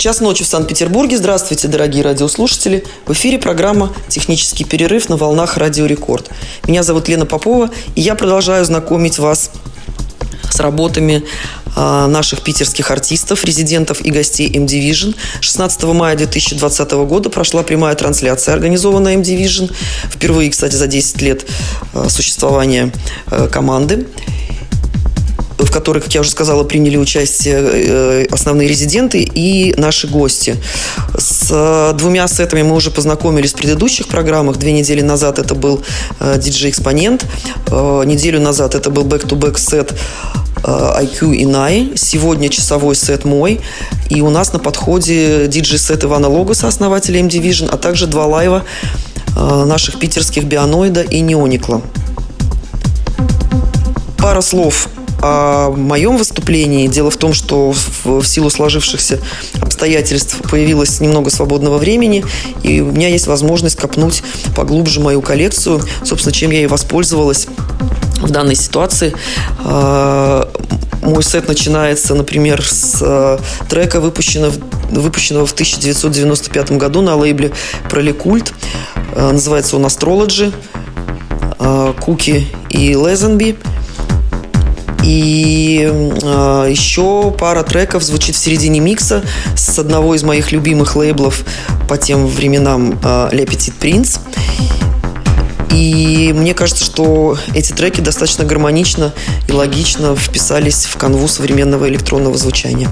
Час ночи в Санкт-Петербурге. Здравствуйте, дорогие радиослушатели. В эфире программа «Технический перерыв» на волнах Радио Рекорд. Меня зовут Лена Попова, и я продолжаю знакомить вас с работами а, наших питерских артистов, резидентов и гостей M-Division. 16 мая 2020 года прошла прямая трансляция, организованная M-Division. Впервые, кстати, за 10 лет а, существования а, команды в которой, как я уже сказала, приняли участие э, основные резиденты и наши гости. С э, двумя сетами мы уже познакомились в предыдущих программах. Две недели назад это был э, диджей-экспонент. Э, Неделю назад это был back-to-back сет IQ и Най. Сегодня часовой сет мой. И у нас на подходе диджей-сет Ивана Логоса, основателя M-Division, а также два live а наших питерских Бионоида и Неоникла. Пара слов о моем выступлении. Дело в том, что в, в силу сложившихся обстоятельств появилось немного свободного времени, и у меня есть возможность копнуть поглубже мою коллекцию, собственно, чем я и воспользовалась в данной ситуации. А, Мой сет начинается, например, с э, трека, выпущенного, выпущенного в 1995 году на лейбле Проликульт. Э, Называется он Astrology, э, Куки и Лезенби. И э, еще пара треков звучит в середине микса с одного из моих любимых лейблов по тем временам э, Le Petit Prince. И мне кажется, что эти треки достаточно гармонично и логично вписались в канву современного электронного звучания.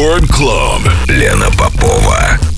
Рекорд Клаб. Лена Попова.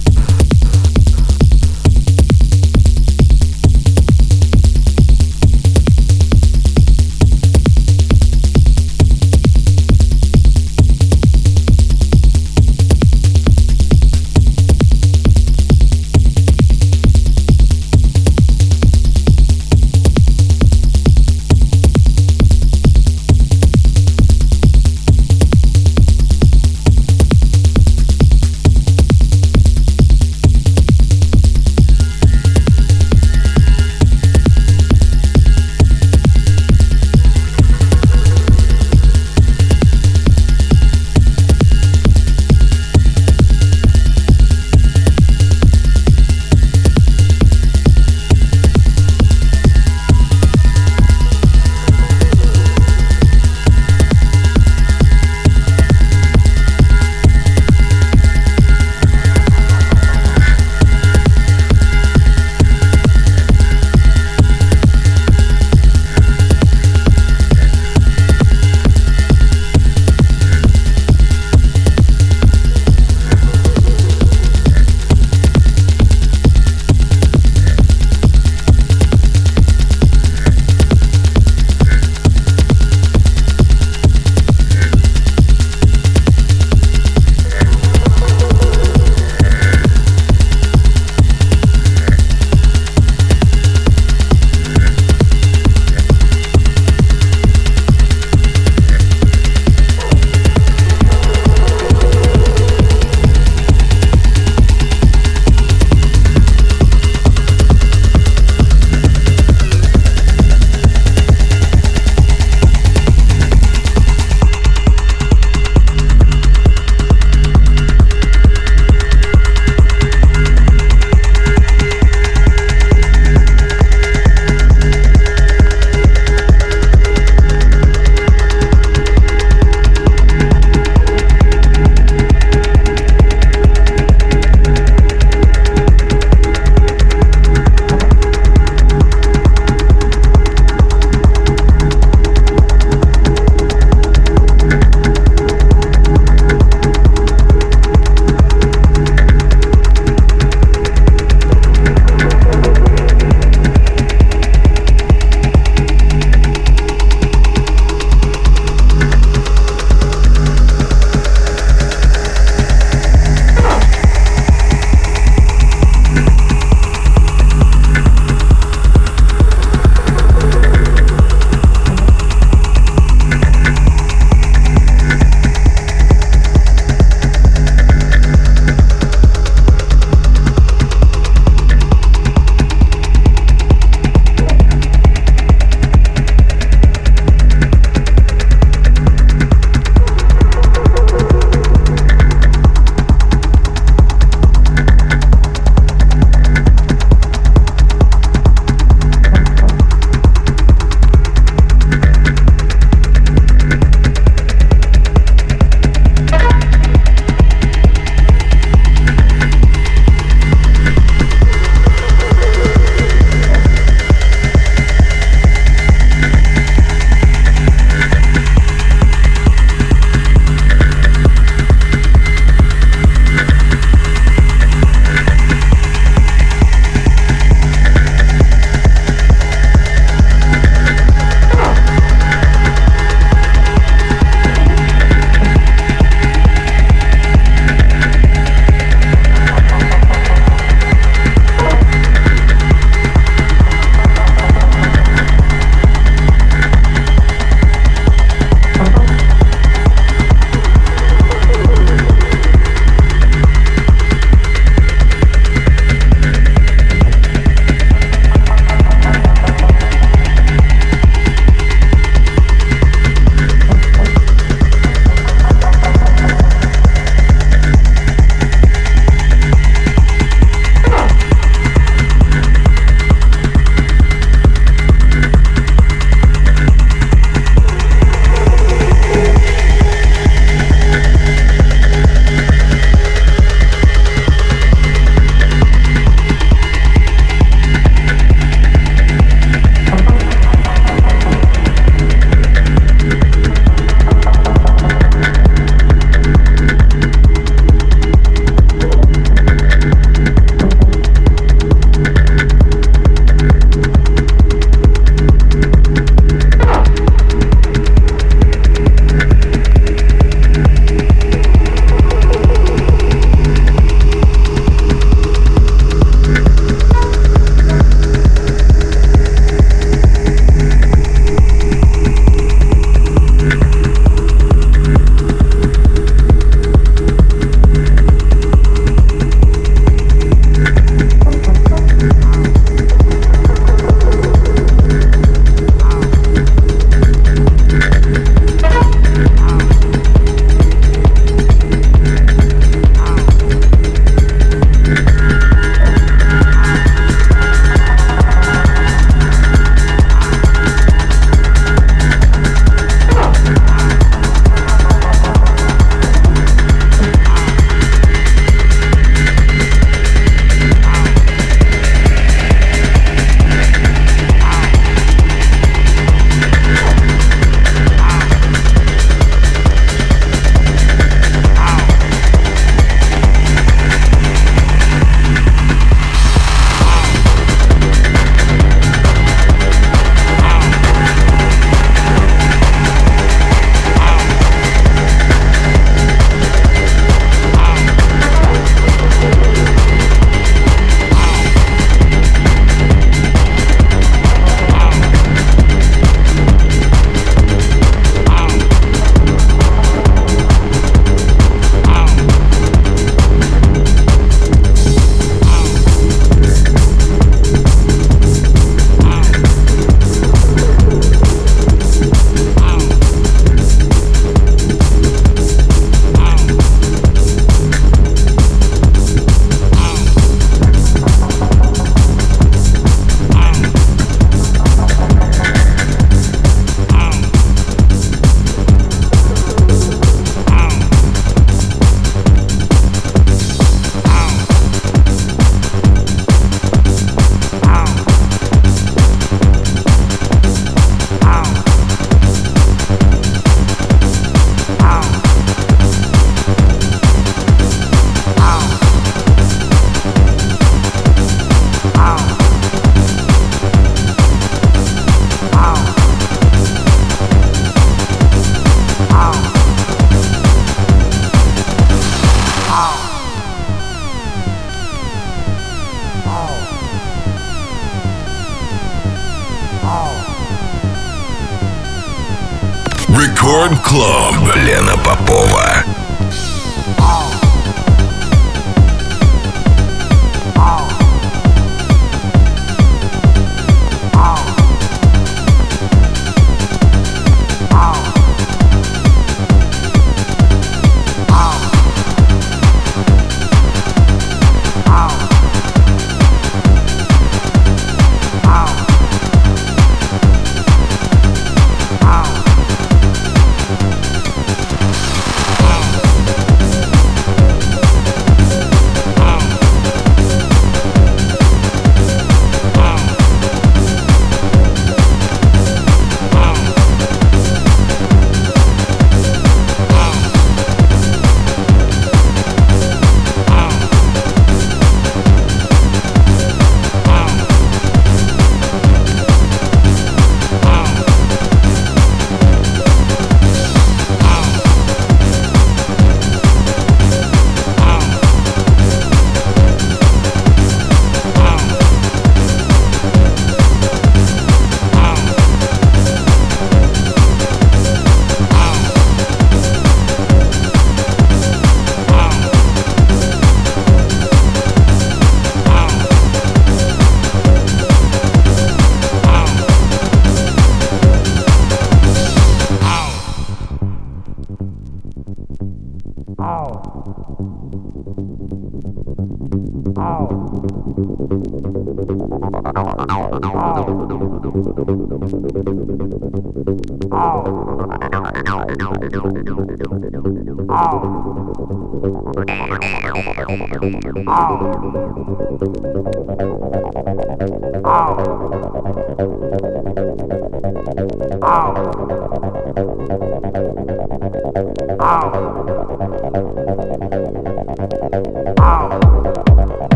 Oh.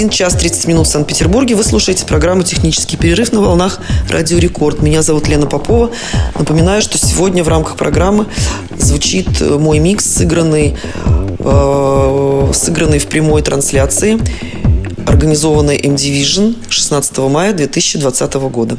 21 час 30 минут в Санкт-Петербурге. Вы слушаете программу «Технический перерыв» на волнах Радио Рекорд. Меня зовут Лена Попова. Напоминаю, что сегодня в рамках программы звучит мой микс, сыгранный, э, сыгранный в прямой трансляции, организованной M-Division 16 мая 2020 года.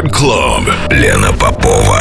Рекорд Клуб. Лена Попова.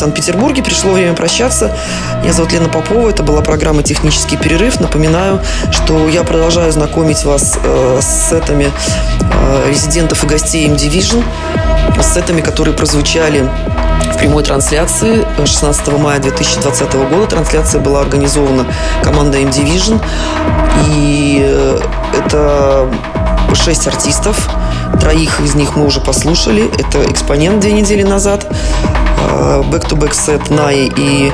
Санкт-Петербурге. Пришло время прощаться. Меня зовут Лена Попова. Это была программа «Технический перерыв». Напоминаю, что я продолжаю знакомить вас э, с сетами э, резидентов и гостей M-Division, с сетами, которые прозвучали в прямой трансляции 16 мая 2020 года. Трансляция была организована командой M-Division. И э, это шесть артистов. Троих из них мы уже послушали. Это «Экспонент» две недели назад, «Back-to-Back Set» Най и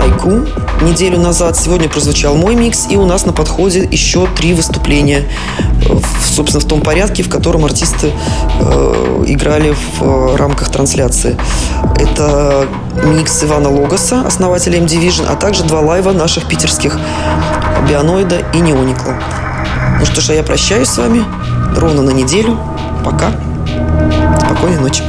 Айку неделю назад. Сегодня прозвучал мой микс, и у нас на подходе еще три выступления. Собственно, в том порядке, в котором артисты э, играли в э, рамках трансляции. Это микс Ивана Логоса, основателя M-Division, а также два лайва наших питерских Бионоида и Неоникла. Ну что ж, а я прощаюсь с вами ровно на неделю. Пока. Спокойной ночи.